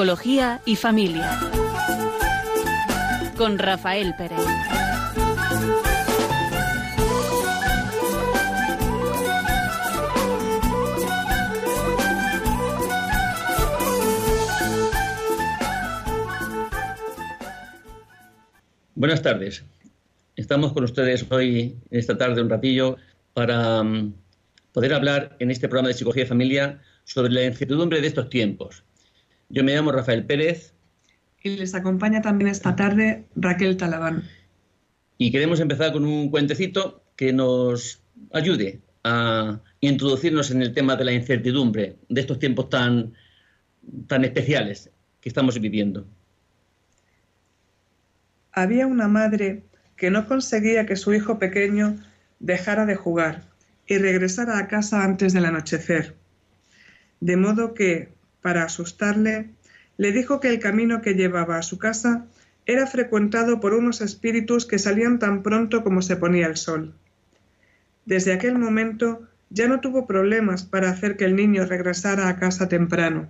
Psicología y Familia. Con Rafael Pérez. Buenas tardes. Estamos con ustedes hoy, esta tarde, un ratillo, para mm, poder hablar en este programa de Psicología y Familia sobre la incertidumbre de estos tiempos. Yo me llamo Rafael Pérez. Y les acompaña también esta tarde Raquel Talabán. Y queremos empezar con un cuentecito que nos ayude a introducirnos en el tema de la incertidumbre de estos tiempos tan, tan especiales que estamos viviendo. Había una madre que no conseguía que su hijo pequeño dejara de jugar y regresara a casa antes del anochecer. De modo que, para asustarle, le dijo que el camino que llevaba a su casa era frecuentado por unos espíritus que salían tan pronto como se ponía el sol. Desde aquel momento ya no tuvo problemas para hacer que el niño regresara a casa temprano.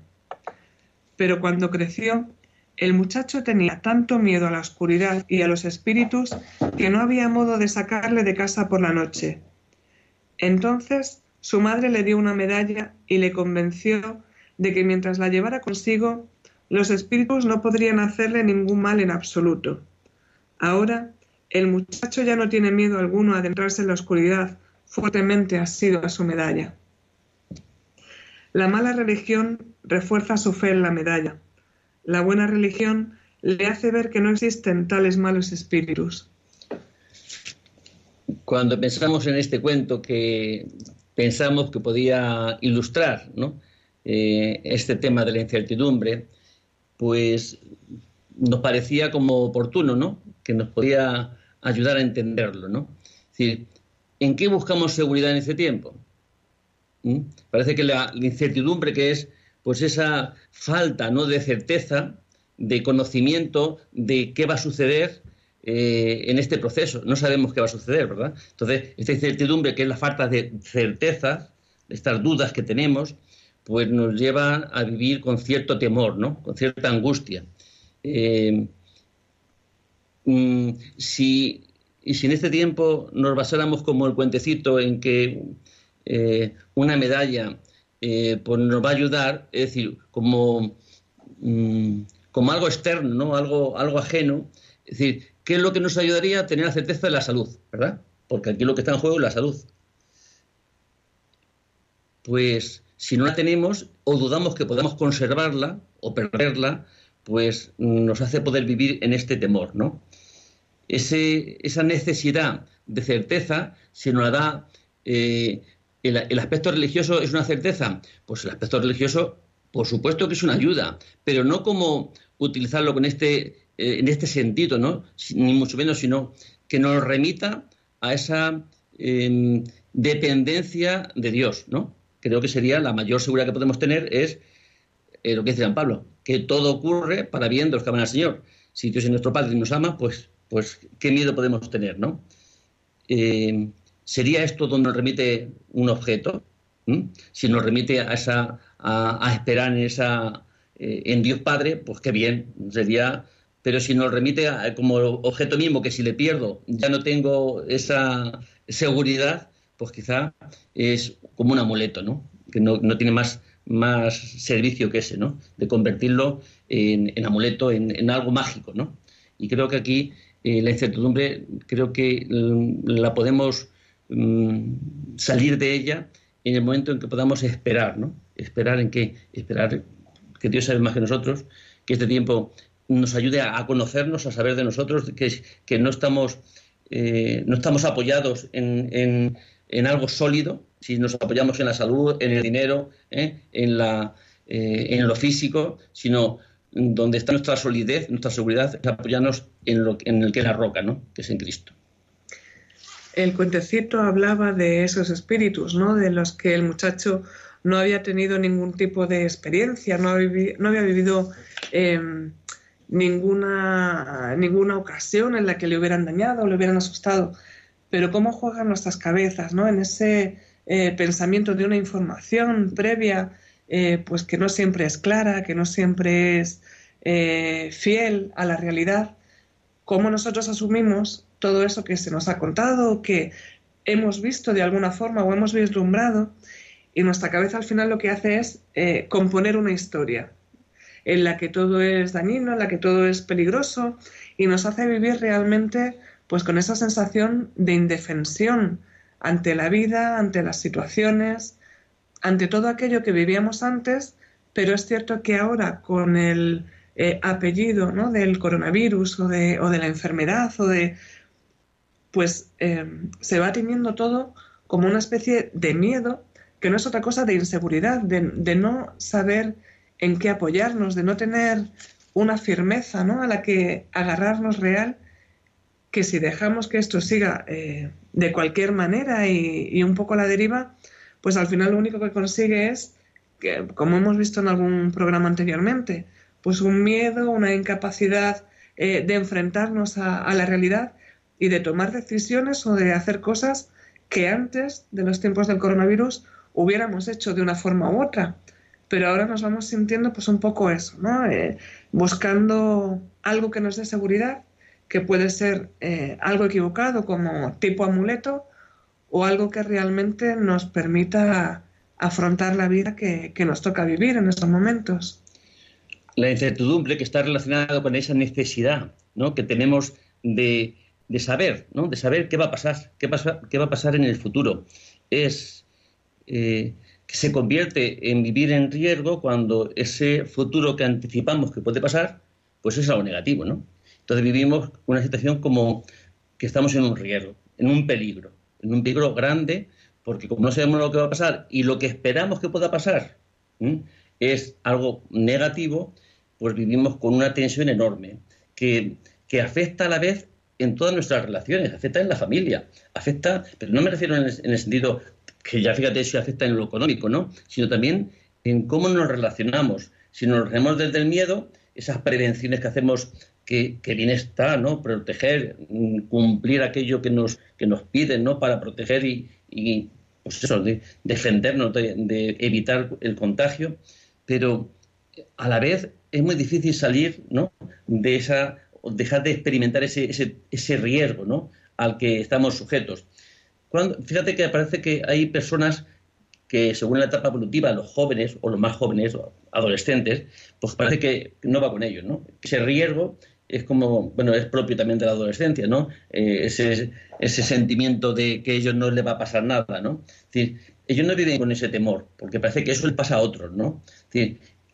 Pero cuando creció, el muchacho tenía tanto miedo a la oscuridad y a los espíritus que no había modo de sacarle de casa por la noche. Entonces su madre le dio una medalla y le convenció de que mientras la llevara consigo, los espíritus no podrían hacerle ningún mal en absoluto. Ahora, el muchacho ya no tiene miedo alguno a adentrarse en la oscuridad, fuertemente ha sido a su medalla. La mala religión refuerza su fe en la medalla. La buena religión le hace ver que no existen tales malos espíritus. Cuando pensamos en este cuento que pensamos que podía ilustrar eh, este tema de la incertidumbre, pues nos parecía como oportuno, ¿no? Que nos podía ayudar a entenderlo, ¿no? Es decir, ¿en qué buscamos seguridad en este tiempo? ¿Mm? Parece que la incertidumbre que es pues esa falta ¿no? de certeza, de conocimiento de qué va a suceder eh, en este proceso. No sabemos qué va a suceder, ¿verdad? Entonces, esta incertidumbre, que es la falta de certeza, estas dudas que tenemos, pues nos lleva a vivir con cierto temor, ¿no? Con cierta angustia. Eh, mm, y si en este tiempo nos basáramos como el cuentecito en que eh, una medalla eh, pues nos va a ayudar, es decir, como, mm, como algo externo, ¿no? algo, algo ajeno. Es decir, ¿qué es lo que nos ayudaría a tener la certeza de la salud? ¿Verdad? Porque aquí lo que está en juego es la salud. Pues si no la tenemos o dudamos que podamos conservarla o perderla, pues nos hace poder vivir en este temor, ¿no? Ese, esa necesidad de certeza se nos la da eh, ¿El, aspecto religioso es una certeza? Pues el aspecto religioso, por supuesto que es una ayuda, pero no como utilizarlo con este, eh, en este sentido, ¿no? Ni mucho menos, sino que nos remita a esa em, dependencia de Dios, ¿no? Creo que sería la mayor seguridad que podemos tener es eh, lo que dice San Pablo, que todo ocurre para bien de los que aman al Señor. Si Dios es nuestro Padre y nos ama, pues, pues qué miedo podemos tener, ¿no? Eh, ¿Sería esto donde nos remite un objeto? Si nos remite a, esa, a, esperar en, esa, eh, en Dios Padre, pues qué bien, sería... Pero si nos remite como objeto mismo, que si le pierdo ya no tengo esa seguridad, pues quizá es como un amuleto, ¿no? Que no, tiene más, más servicio que ese, ¿no? De convertirlo en, amuleto, en, algo mágico, ¿no? Y creo que aquí eh, la incertidumbre, creo que mm, la podemos Mm, salir de ella en el momento en que podamos esperar, ¿no? Esperar en qué? Esperar que Dios sabe más que nosotros, que este tiempo nos ayude a, conocernos, a saber de nosotros, que, que no, estamos, eh, no estamos apoyados en, en, algo sólido, si nos apoyamos en la salud, en el dinero, ¿eh? en, la, eh, en lo físico, sino donde está nuestra solidez, nuestra seguridad, es apoyarnos en, lo, en el que es la roca, ¿no? que es en Cristo el cuentecito hablaba de esos espíritus, ¿no? De los que el muchacho no había tenido ningún tipo de experiencia, no había, no había vivido em, ninguna, ninguna ocasión en la que le hubieran dañado o le hubieran asustado. Pero cómo juegan nuestras cabezas, ¿no? En ese eh, pensamiento de una información previa eh, pues que no siempre es clara, que no siempre es eh, fiel a la realidad, cómo nosotros asumimos todo eso que se nos ha contado, que hemos visto de alguna forma o hemos vislumbrado, y nuestra cabeza al final lo que hace es componer una historia en la que todo es dañino, en la que todo es peligroso, y nos hace vivir realmente pues con esa sensación de indefensión ante la vida, ante las situaciones, ante todo aquello que vivíamos antes, pero es cierto que ahora con el eh, apellido ¿no? del coronavirus o de, o de, la enfermedad o de pues eh, se va teniendo todo como una especie de miedo que no es otra cosa de inseguridad, de, de, no saber en qué apoyarnos, de no tener una firmeza ¿no? a la que agarrarnos real, que si dejamos que esto siga eh, de cualquier manera y, un poco a la deriva, pues al final lo único que consigue es, que, como hemos visto en algún programa anteriormente, pues un miedo, una incapacidad eh, de enfrentarnos a, a, la realidad y de tomar decisiones o de hacer cosas que antes de los tiempos del coronavirus hubiéramos hecho de una forma u otra. Pero ahora nos vamos sintiendo pues un poco eso, ¿no? Eh, buscando algo que nos dé seguridad, que puede ser eh, algo equivocado como tipo amuleto o algo que realmente nos permita afrontar la vida que, nos toca vivir en estos momentos la incertidumbre que está relacionada con esa necesidad ¿no? que tenemos de, de, saber, ¿no? de saber qué va a pasar, qué, qué va a pasar en el futuro. Es eh, que se convierte en vivir en riesgo cuando ese futuro que anticipamos que puede pasar, pues es algo negativo. ¿no? Entonces vivimos una situación como que estamos en un riesgo, en un peligro, en un peligro grande, porque como no sabemos lo que va a pasar y lo que esperamos que pueda pasar es algo negativo, pues vivimos con una tensión enorme que, que afecta a la vez en todas nuestras relaciones, afecta en la familia, afecta, pero no me refiero en el, en el, sentido que ya fíjate si afecta en lo económico, ¿no? Sino también en cómo nos relacionamos. Si nos relacionamos desde el miedo, esas prevenciones que hacemos, que, que bien está, ¿no? Proteger, cumplir aquello que nos, que nos piden, ¿no? Para proteger y, pues eso, de defendernos, de, evitar el contagio pero a la vez es muy difícil salir ¿no? de esa, dejar de experimentar ese, ese, ese riesgo ¿no? al que estamos sujetos. Cuando, fíjate que parece que hay personas que según la etapa evolutiva, los jóvenes o los más jóvenes, adolescentes, pues parece que no va con ellos, ¿no? Ese riesgo es como, bueno, es propio también de la adolescencia, ¿no? Eh, ese, ese sentimiento de que a ellos no les va a pasar nada, ¿no? Es ellos no viven con ese temor, porque parece que eso les pasa a otros, ¿no?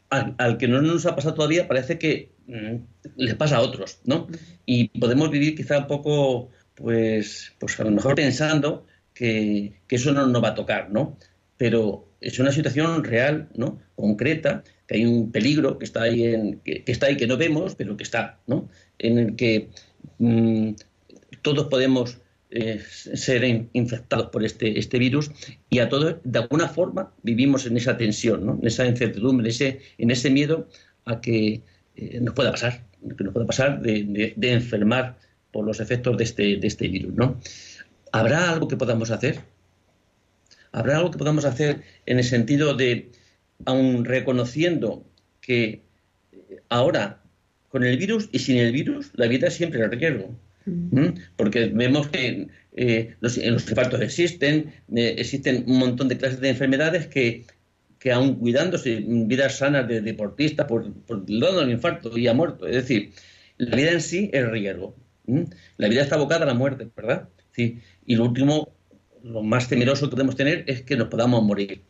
Al, que no nos ha pasado todavía parece que mmm, les pasa a otros, ¿no? Y podemos vivir quizá un poco, pues, pues a lo mejor pensando que, que eso no nos va a tocar, ¿no? Pero es una situación real, ¿no? Concreta, que hay un peligro que está ahí, en, que, está ahí que no vemos, pero que está, ¿no? En el que mmm, todos podemos eh, ser infectados por este, este virus y a todos, de alguna forma, vivimos en esa tensión, ¿no? en esa incertidumbre, ese, en ese miedo a que eh, nos pueda pasar, que nos pueda pasar de, de, de, enfermar por los efectos de este, de este virus. ¿no? ¿Habrá algo que podamos hacer? ¿Habrá algo que podamos hacer en el sentido de, aun reconociendo que ahora, con el virus y sin el virus, la vida siempre es riesgo? ¿Mm? Porque vemos que eh, los, infartos existen, eh, existen un montón de clases de enfermedades que, que aún cuidándose, vidas sanas de deportistas, por, por dando el infarto y ha muerto. Es decir, la vida en sí es riesgo. ¿Mm? La vida está abocada a la muerte, ¿verdad? Sí. Y lo último, lo más temeroso que podemos tener es que nos podamos morir.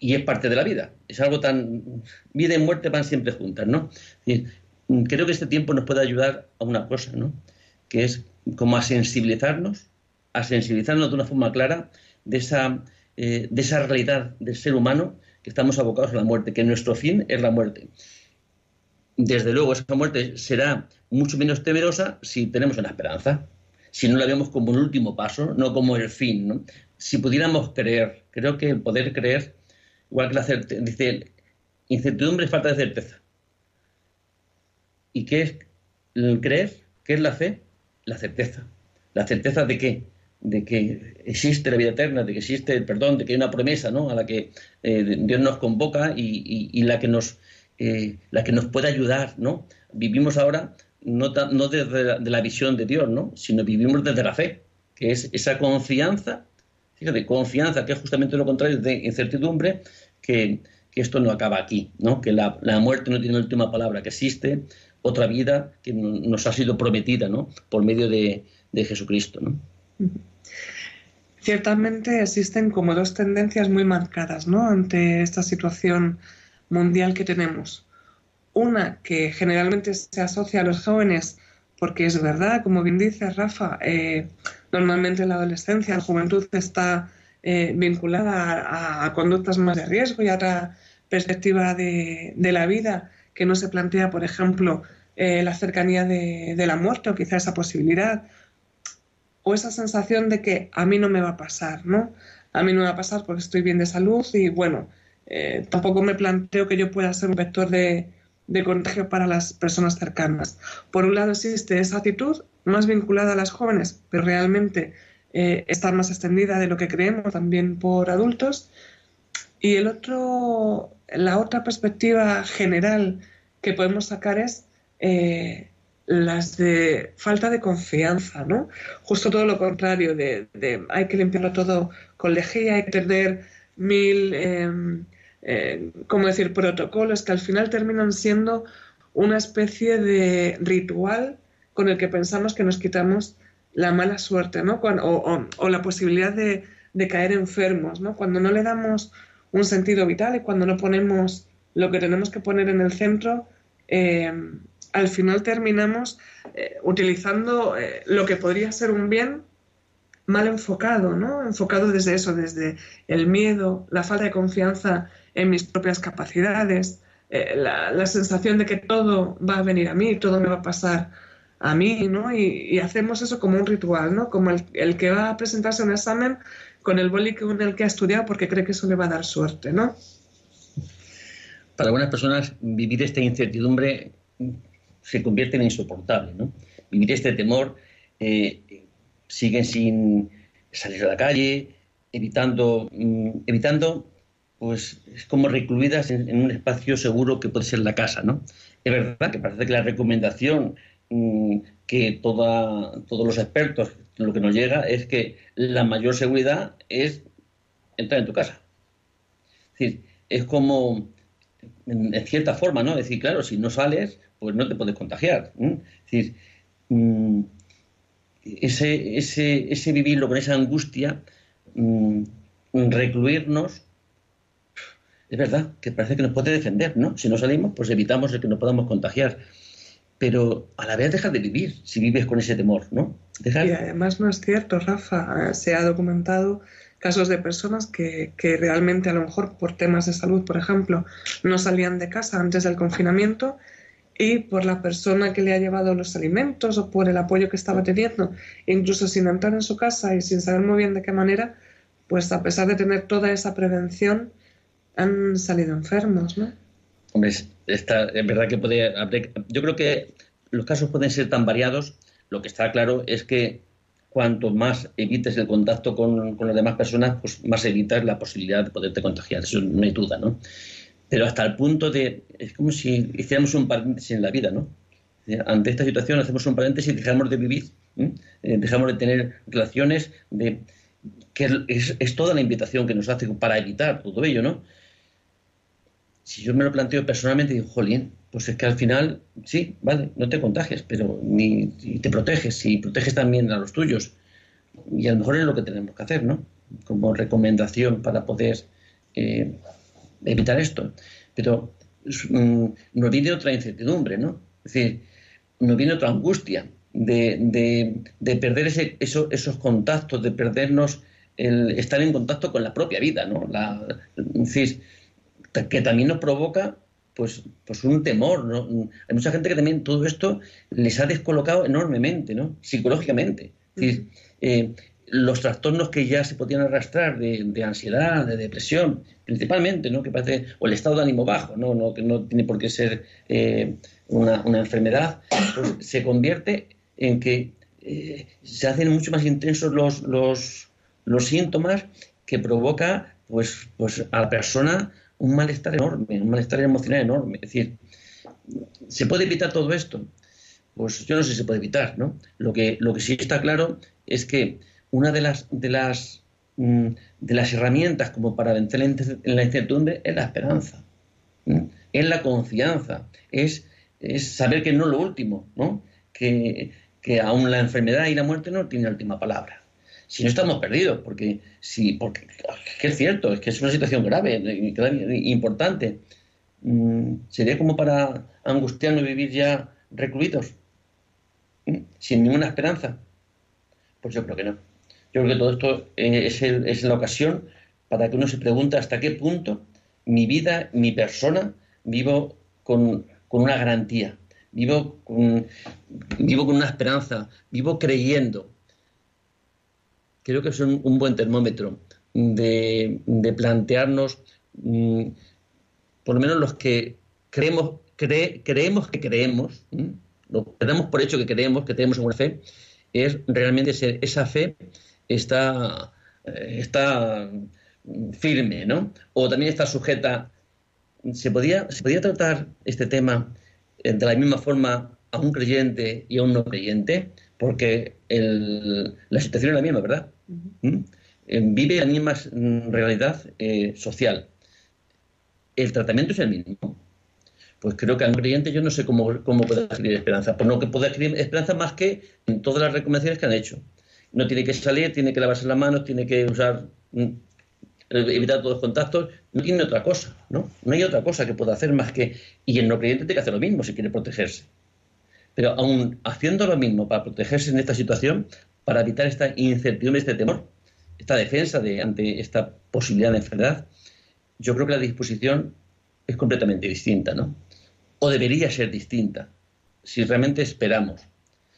Y es parte de la vida. Es algo tan... Vida y muerte van siempre juntas, ¿no? Creo que este tiempo nos puede ayudar a una cosa, ¿no? que es como a sensibilizarnos, a sensibilizarnos de una forma clara de esa, eh, de esa realidad del ser humano que estamos abocados a la muerte, que nuestro fin es la muerte. Desde luego, esa muerte será mucho menos temerosa si tenemos una esperanza, si no la vemos como un último paso, no como el fin. ¿no? Si pudiéramos creer, creo que el poder creer, igual que la certeza, dice, incertidumbre es falta de certeza. ¿Y qué es el creer? ¿Qué es la fe? la certeza. ¿La certeza de qué? de que existe la vida eterna, de que existe el perdón, de que hay una promesa ¿no? a la que eh, Dios nos convoca y, la, que nos, eh, la que nos puede ayudar. ¿no? Vivimos ahora no, no desde la, de la visión de Dios, ¿no? sino vivimos desde la fe, que es esa confianza, fíjate, confianza, que es justamente lo contrario de incertidumbre, que, esto no acaba aquí, ¿no? que la, muerte no tiene la última palabra, que existe otra vida que nos ha sido prometida ¿no? por medio de, de Jesucristo. ¿no? Ciertamente existen como dos tendencias muy marcadas ¿no? ante esta situación mundial que tenemos. Una que generalmente se asocia a los jóvenes porque es verdad, como bien dice Rafa, eh, normalmente la adolescencia, la juventud está eh, vinculada a, conductas más de riesgo y a otra perspectiva de, la vida que no se plantea, por ejemplo, eh, la cercanía de, la muerte o quizá esa posibilidad o esa sensación de que a mí no me va a pasar, ¿no? A mí no me va a pasar porque estoy bien de salud y bueno, eh, tampoco me planteo que yo pueda ser un vector de, contagio para las personas cercanas. Por un lado existe esa actitud más vinculada a las jóvenes, pero realmente eh, está más extendida de lo que creemos también por adultos. Y el otro, la otra perspectiva general que podemos sacar es eh, las de falta de confianza, ¿no? Justo todo lo contrario, de, hay que limpiarlo todo con lejía, hay que tener mil, em, eh, ¿cómo decir?, protocolos que al final terminan siendo una especie de ritual con el que pensamos que nos quitamos la mala suerte, ¿no? o, la posibilidad de, caer enfermos, ¿no? Cuando no le damos un sentido vital y cuando no ponemos lo que tenemos que poner en el centro, eh, al final terminamos eh, utilizando eh, lo que podría ser un bien mal enfocado, ¿no? Enfocado desde eso, desde el miedo, la falta de confianza en mis propias capacidades, eh, la, sensación de que todo va a venir a mí, todo me va a pasar a mí, ¿no? Y, hacemos eso como un ritual, ¿no? Como el, que va a presentarse un examen con el boli con el que ha estudiado porque cree que eso le va a dar suerte, ¿no? Para algunas personas vivir esta incertidumbre se convierte en insoportable. ¿no? Vivir este temor, eh, siguen sin salir a la calle, evitando, mm, evitando pues es como recluidas en, un espacio seguro que puede ser la casa, ¿no? Es verdad que parece que la recomendación mm, que toda, todos los expertos, lo que nos llega es que la mayor seguridad es entrar en tu casa. Es decir, es como, en, cierta forma, ¿no? Es decir, claro, si no sales, pues no te puedes contagiar. Es decir, mm, ese, ese, ese, vivirlo con esa angustia, mm, recluirnos, es verdad que parece que nos puede defender, ¿no? Si no salimos, pues evitamos el que nos podamos contagiar. Pero a la vez dejas de vivir si vives con ese temor, ¿no? Y además no es cierto, Rafa. Se ha documentado casos de personas que, que, realmente a lo mejor por temas de salud, por ejemplo, no salían de casa antes del confinamiento y por la persona que le ha llevado los alimentos o por el apoyo que estaba teniendo, incluso sin entrar en su casa y sin saber muy bien de qué manera, pues a pesar de tener toda esa prevención, han salido enfermos, ¿no? Hombre, está, es verdad que puede Yo creo que los casos pueden ser tan variados. Lo que está claro es que cuanto más evites el contacto con, con las demás personas, pues más evitas la posibilidad de poderte contagiar. Eso no hay duda, ¿no? pero hasta el punto de, es como si hiciéramos un paréntesis en la vida, ¿no? Ante esta situación hacemos un paréntesis y dejamos de vivir, eh, dejamos de tener relaciones, de, que es, toda la invitación que nos hace para evitar todo ello, ¿no? Si yo me lo planteo personalmente, digo, jolín, pues es que al final, sí, vale, no te contagies, pero ni, te proteges, y proteges también a los tuyos. Y a lo mejor es lo que tenemos que hacer, ¿no? Como recomendación para poder eh, evitar esto. Pero mm, nos viene otra incertidumbre, ¿no? Es decir, nos viene otra angustia de, perder ese, esos contactos, de perdernos el estar en contacto con la propia vida, ¿no? La, decir, que también nos provoca pues, pues un temor, ¿no? Hay mucha gente que también todo esto les ha descolocado enormemente, ¿no? Psicológicamente. Es decir, eh, los trastornos que ya se podían arrastrar de, ansiedad, de depresión, principalmente, ¿no? que parece, o el estado de ánimo bajo, no, no que no tiene por qué ser eh, una, enfermedad, pues se convierte en que eh, se hacen mucho más intensos los, los, los síntomas que provoca pues, pues a la persona un malestar enorme, un malestar emocional enorme. Es decir, ¿se puede evitar todo esto? Pues yo no sé si se puede evitar, ¿no? Lo que, lo que sí está claro es que una de las, de las, mm, de las herramientas como para vencer la incertidumbre es la esperanza, es la confianza, es, es saber que no es lo último, ¿no? Que, que aún la enfermedad y la muerte no tienen la última palabra. Si no estamos perdidos, porque si, porque es cierto, es que es una situación grave, importante. Mm, sería como para angustiarnos vivir ya recluidos, sin ninguna esperanza. Pues yo creo que no. Yo creo que todo esto eh, es, es la ocasión para que uno se pregunte hasta qué punto mi vida, mi persona, vivo con, con una garantía, vivo con, vivo con una esperanza, vivo creyendo. Creo que es un, buen termómetro de, plantearnos, mm, por lo menos los que creemos, creemos que creemos, lo que damos por hecho que creemos, que tenemos una fe, es realmente ser, esa fe está, eh, está firme, ¿no? O también está sujeta. ¿Se podía, ¿Se podía tratar este tema eh, de la misma forma a un creyente y a un no creyente, porque la situación es la misma, ¿verdad? ¿Mm? Eh, vive la misma mm, realidad eh, social. El tratamiento es el mismo. Pues creo que a un creyente yo no sé cómo, cómo puede adquirir esperanza. Pues no que puede adquirir esperanza más que en todas las recomendaciones que han hecho. No tiene que salir, tiene que lavarse las manos, tiene que usar mm, evitar todos los contactos, no tiene otra cosa, ¿no? No hay otra cosa que pueda hacer más que... Y el no creyente tiene que hacer lo mismo si quiere protegerse. Pero aún haciendo lo mismo para protegerse en esta situación, para evitar esta incertidumbre, este temor, esta defensa de, ante esta posibilidad de enfermedad, yo creo que la disposición es completamente distinta, ¿no? O debería ser distinta, si realmente esperamos.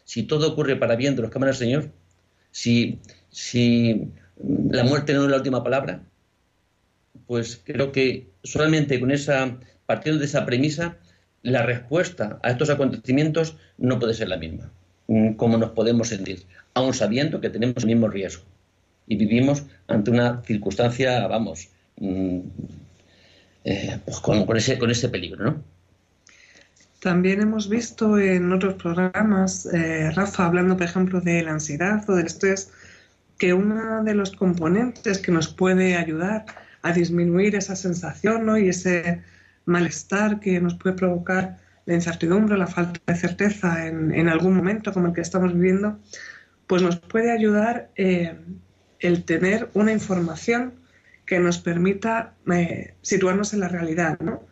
Si todo ocurre para bien de los cámaras Señor, si, si la muerte no es la última palabra, pues creo que solamente con esa, partiendo de esa premisa, la respuesta a estos acontecimientos no puede ser la misma, mm, como nos podemos sentir, aun sabiendo que tenemos el mismo riesgo y vivimos ante una circunstancia, vamos, mm, eh, pues con, ese, con ese peligro, ¿no? También hemos visto en otros programas, eh, Rafa, hablando, por ejemplo, de la ansiedad o del estrés, que uno de los componentes que nos puede ayudar a disminuir esa sensación ¿no? y ese malestar que nos puede provocar la incertidumbre, la falta de certeza en, algún momento como el que estamos viviendo, pues nos puede ayudar eh, el tener una información que nos permita eh, situarnos en la realidad. ¿no?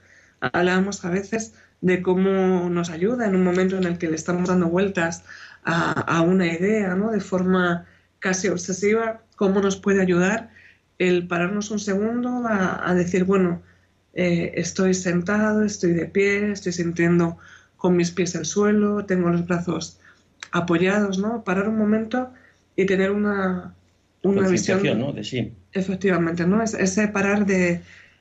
Hablábamos a veces de cómo nos ayuda en un momento en el que le estamos dando vueltas a, a una idea ¿no? de forma casi obsesiva, cómo nos puede ayudar el pararnos un segundo a, decir, bueno, eh, estoy sentado, estoy de pie, estoy sintiendo con mis pies el suelo, tengo los brazos apoyados, ¿no? Parar un momento y tener una, una visión. ¿no? De sí. Efectivamente, ¿no? Es, ese parar de,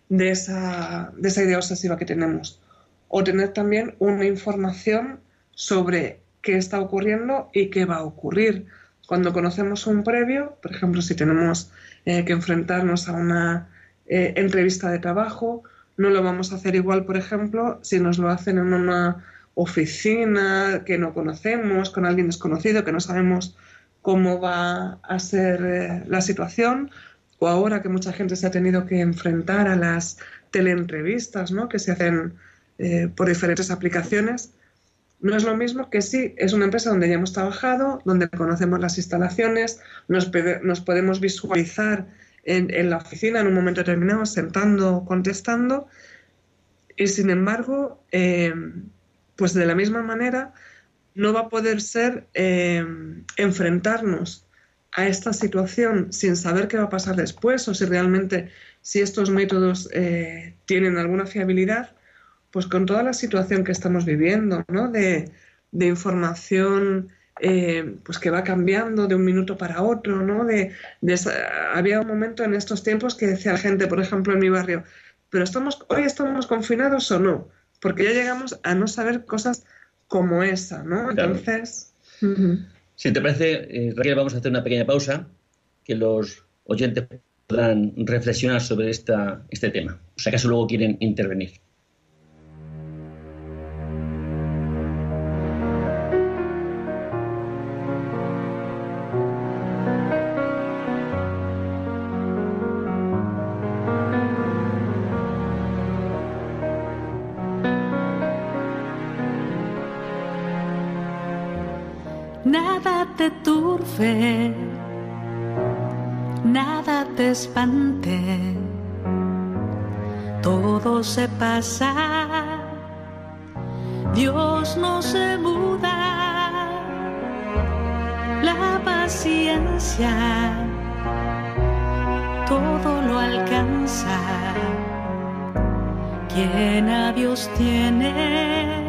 de, esa, de esa idea obsesiva que tenemos. O tener también una información sobre qué está ocurriendo y qué va a ocurrir. Cuando conocemos un previo, por ejemplo, si tenemos eh, que enfrentarnos a una eh, entrevista de trabajo. No lo vamos a hacer igual, por ejemplo, si nos lo hacen en una oficina que no conocemos, con alguien desconocido, que no sabemos cómo va a ser eh, la situación, o ahora que mucha gente se ha tenido que enfrentar a las teleentrevistas ¿no? que se hacen por diferentes aplicaciones, no es lo mismo que si es una empresa donde ya hemos trabajado, donde conocemos las instalaciones, nos, nos podemos visualizar en, la oficina en un momento determinado, sentando, contestando, y sin embargo, eh, pues de la misma manera, no va a poder ser eh, enfrentarnos a esta situación sin saber qué va a pasar después o si realmente si estos métodos eh, tienen alguna fiabilidad, pues con toda la situación que estamos viviendo, ¿no? De, información eh, pues que va cambiando de un minuto para otro, ¿no? De, había un momento en estos tiempos que decía la gente, por ejemplo, en mi barrio, pero estamos, hoy estamos confinados o no, porque ya llegamos a no saber cosas como esa, ¿no? Entonces... Si te parece, eh, Raquel, vamos a hacer una pequeña pausa, que los oyentes podrán reflexionar sobre esta, este tema, o sea, acaso luego quieren intervenir. Nada te espante, todo se pasa, Dios no se muda, la paciencia todo lo alcanza, quien a Dios tiene,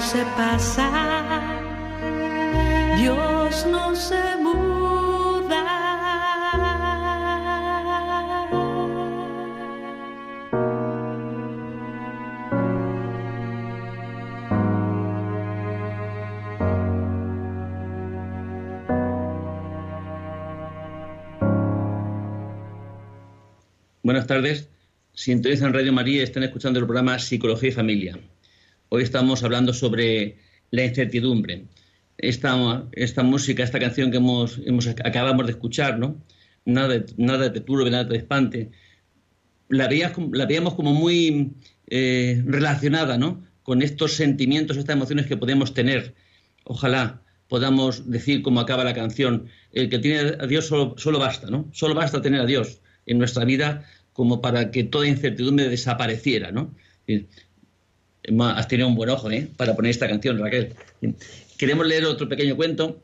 Se pasa. Dios no se muda. Buenas tardes. Sintonizan Radio María están escuchando el programa Psicología y Familia. Hoy estamos hablando sobre la incertidumbre. Esta, música, esta canción que hemos, acabamos de escuchar, ¿no? Nada, nada te turbe, nada te espante. La veíamos como muy eh, relacionada, ¿no? Con estos sentimientos, estas emociones que podemos tener. Ojalá podamos decir, como acaba la canción, el que tiene a Dios solo, solo basta, ¿no? Solo basta tener a Dios en nuestra vida como para que toda incertidumbre desapareciera, ¿no? Has tenido un buen ojo, ¿eh? Para poner esta canción, Raquel. Queremos leer otro pequeño cuento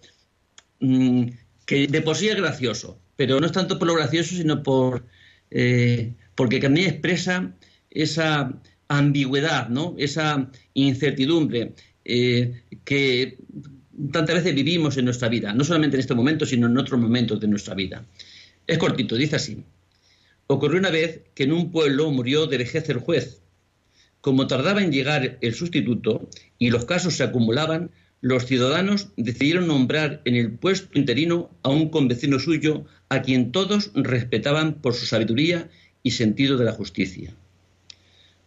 mm, que de por sí es gracioso, pero no es tanto por lo gracioso, sino por eh, porque también expresa esa ambigüedad, ¿no? Esa incertidumbre eh, que tantas veces vivimos en nuestra vida, no solamente en este momento, sino en otros momentos de nuestra vida. Es cortito, dice así. Ocurrió una vez que en un pueblo murió de vejez el juez. Como tardaba en llegar el sustituto y los casos se acumulaban, los ciudadanos decidieron nombrar en el puesto interino a un convecino suyo a quien todos respetaban por su sabiduría y sentido de la justicia.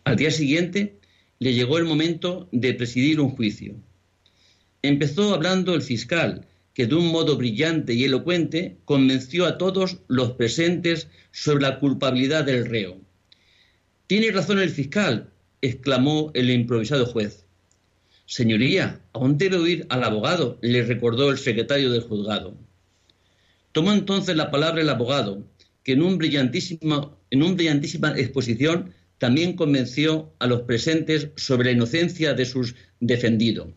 Al día siguiente le llegó el momento de presidir un juicio. Empezó hablando el fiscal, que de un modo brillante y elocuente convenció a todos los presentes sobre la culpabilidad del reo. Tiene razón el fiscal, exclamó el improvisado juez. Señoría, aún debe oír al abogado, le recordó el secretario del juzgado. Tomó entonces la palabra el abogado, que en, un brillantísimo, en una brillantísima exposición también convenció a los presentes sobre la inocencia de sus defendidos.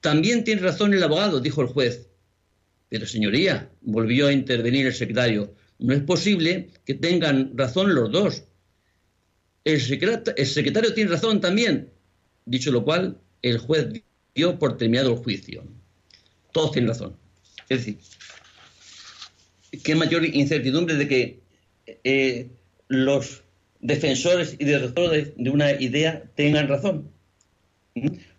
También tiene razón el abogado, dijo el juez. Pero, señoría, volvió a intervenir el secretario, no es posible que tengan razón los dos. El secretario, tiene razón también. Dicho lo cual, el juez dio por terminado el juicio. Todos tienen razón. Es decir, qué mayor incertidumbre de que eh, los defensores y detractores de una idea tengan razón.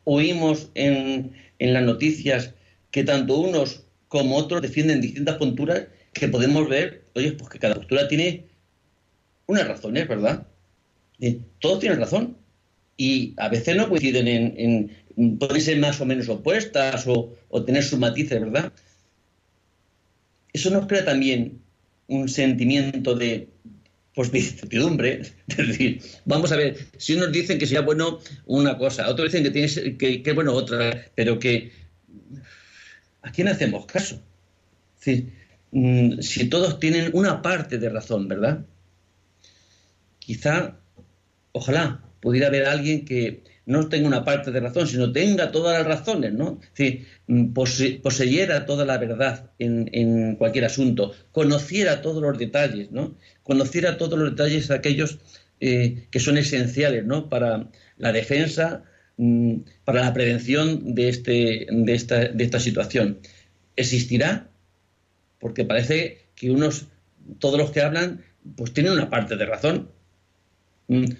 Oímos en, en las noticias que tanto unos como otros defienden distintas posturas que podemos ver, oye, pues que cada postura tiene unas razones, ¿verdad? Todos tienen razón. Y a veces no coinciden en, en pueden ser más o menos opuestas o, tener sus matices, ¿verdad? Eso nos crea también un sentimiento de, pues, incertidumbre. Es decir, vamos a ver, si unos dicen que sea bueno una cosa, otros dicen que es bueno otra, pero que ¿a quién hacemos caso? Es decir, mm, si todos tienen una parte de razón, ¿verdad? Quizá, ojalá, pudiera haber alguien que no tenga una parte de razón, sino tenga todas las razones, ¿no? Es decir, mm, poseyera toda la verdad en, cualquier asunto, conociera todos los detalles, ¿no? Conociera todos los detalles aquellos eh, que son esenciales, ¿no? Para la defensa, mm, para la prevención de, este, de, esta, de esta situación. ¿Existirá? Porque parece que unos, todos los que hablan, pues tienen una parte de razón,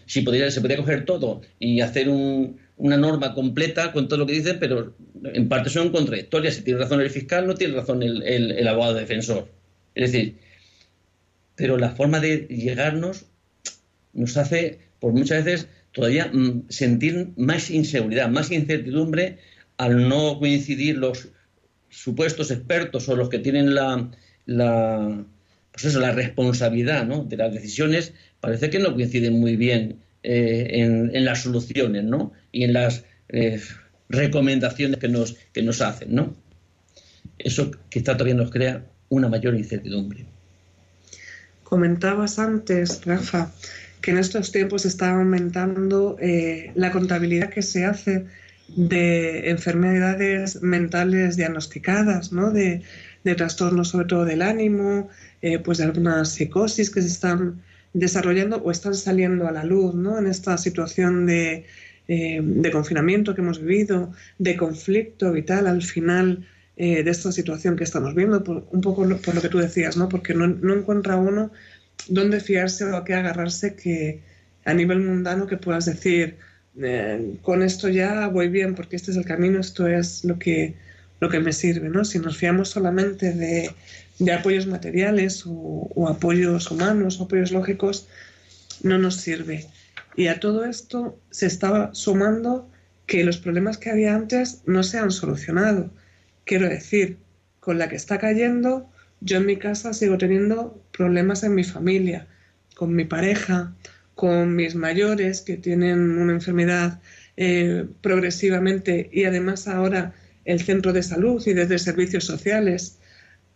si podría, se podría coger todo y hacer una norma completa con todo lo que dicen, pero en parte son contradictorias. Si tiene razón el fiscal, no tiene razón el, abogado defensor. Es decir, pero la forma de llegarnos nos hace, por muchas veces, todavía mm, sentir más inseguridad, más incertidumbre al no coincidir los supuestos expertos o los que tienen la, la pues eso, la responsabilidad de las decisiones parece que no coinciden muy bien eh, en, las soluciones ¿no? y en las eh, recomendaciones que nos, que nos hacen. ¿no? Eso quizá todavía nos crea una mayor incertidumbre. Comentabas antes, Rafa, que en estos tiempos está aumentando eh, la contabilidad que se hace de enfermedades mentales diagnosticadas, ¿no? de, trastornos sobre todo del ánimo, pues de algunas psicosis que se están desarrollando o están saliendo a la luz ¿no? en esta situación de, eh, confinamiento que hemos vivido, de conflicto vital al final eh, de esta situación que estamos viendo, un poco por lo que tú decías, ¿no? porque no, no encuentra uno dónde fiarse o a qué agarrarse que a nivel mundano que puedas decir, eh, con esto ya voy bien porque este es el camino, esto es lo que, lo que me sirve. ¿no? Si nos fiamos solamente de de apoyos materiales o, apoyos humanos o apoyos lógicos no nos sirve. Y a todo esto se estaba sumando que los problemas que había antes no se han solucionado. Quiero decir, con la que está cayendo, yo en mi casa sigo teniendo problemas en mi familia, con mi pareja, con mis mayores que tienen una enfermedad eh, progresivamente y además ahora el centro de salud y desde servicios sociales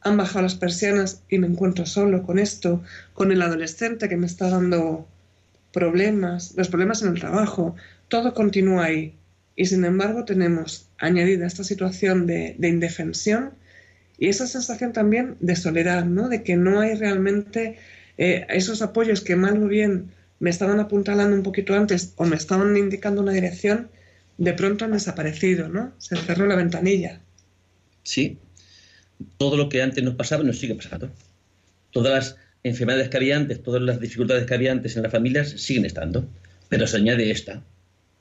han bajado las persianas y me encuentro solo con esto, con el adolescente que me está dando problemas, los problemas en el trabajo, todo continúa ahí. Y sin embargo tenemos añadida esta situación de, indefensión y esa sensación también de soledad, ¿no? de que no hay realmente eh, esos apoyos que mal o bien me estaban apuntalando un poquito antes o me estaban indicando una dirección, de pronto han desaparecido, ¿no? Se cerró la ventanilla. Sí, todo lo que antes nos pasaba nos sigue pasando. Todas las enfermedades que había antes, todas las dificultades que había antes en las familias siguen estando, pero se añade esta.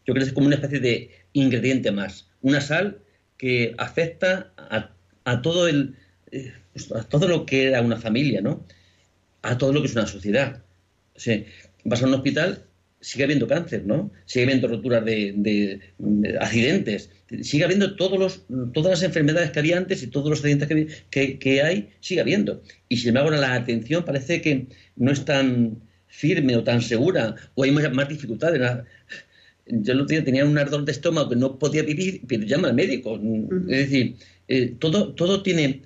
Yo creo que es como una especie de ingrediente más, una sal que afecta a, todo el eh, a todo lo que era una familia, ¿no? A todo lo que es una sociedad. O sea, vas a un hospital sigue habiendo cáncer, ¿no? Sigue habiendo roturas de, accidentes, sigue habiendo todos los, todas las enfermedades que había antes y todos los accidentes que, hay, sigue habiendo. Y sin embargo, la atención parece que no es tan firme o tan segura, o hay más, dificultades. Yo el otro día tenía un ardor de estómago que no podía vivir, pero llama al médico. Es decir, eh, todo, todo tiene,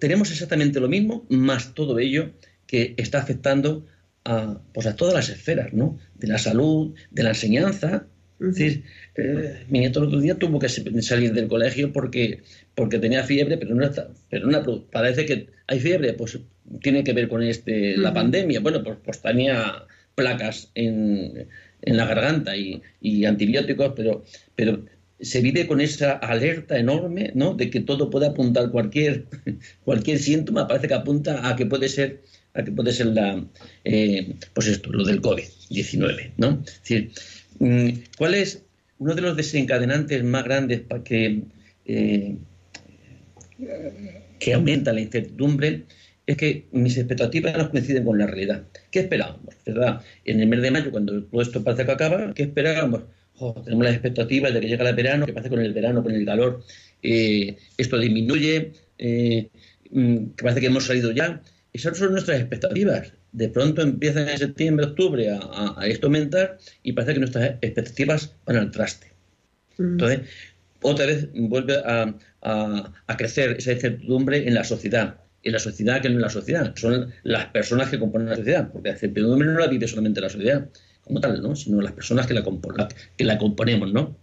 tenemos exactamente lo mismo, más todo ello que está afectando a, pues a todas las esferas, ¿no? De la salud, de la enseñanza. Es decir, eh, mi nieto el otro día tuvo que salir del colegio porque, porque tenía fiebre, pero no está, pero no, parece que hay fiebre, pues tiene que ver con este, la pandemia. Bueno, pues, pues tenía placas en, en la garganta y, y, antibióticos, pero, pero se vive con esa alerta enorme, ¿no? De que todo puede apuntar cualquier, cualquier síntoma, parece que apunta a que puede ser, a que puede ser la, eh, pues esto, lo del COVID-19, ¿no? Es decir, mm, ¿cuál es uno de los desencadenantes más grandes para que, eh, que aumenta la incertidumbre? Es que mis expectativas no coinciden con la realidad. ¿Qué esperábamos? ¿Verdad? En el mes de mayo, cuando todo esto parece que acaba, ¿qué esperábamos? tenemos las expectativas de que llega el verano, que pasa con el verano, con el calor, eh, esto disminuye, eh, mm, que parece que hemos salido ya. Esas son nuestras expectativas. De pronto empieza en septiembre, octubre a, esto aumentar y parece que nuestras expectativas van al traste. Mm. Entonces, otra vez vuelve a, crecer esa incertidumbre en la sociedad. En la sociedad que no en la sociedad, son las personas que componen la sociedad, porque la incertidumbre no la vive solamente la sociedad, como tal, ¿no? sino las personas que la, que la componemos. ¿no?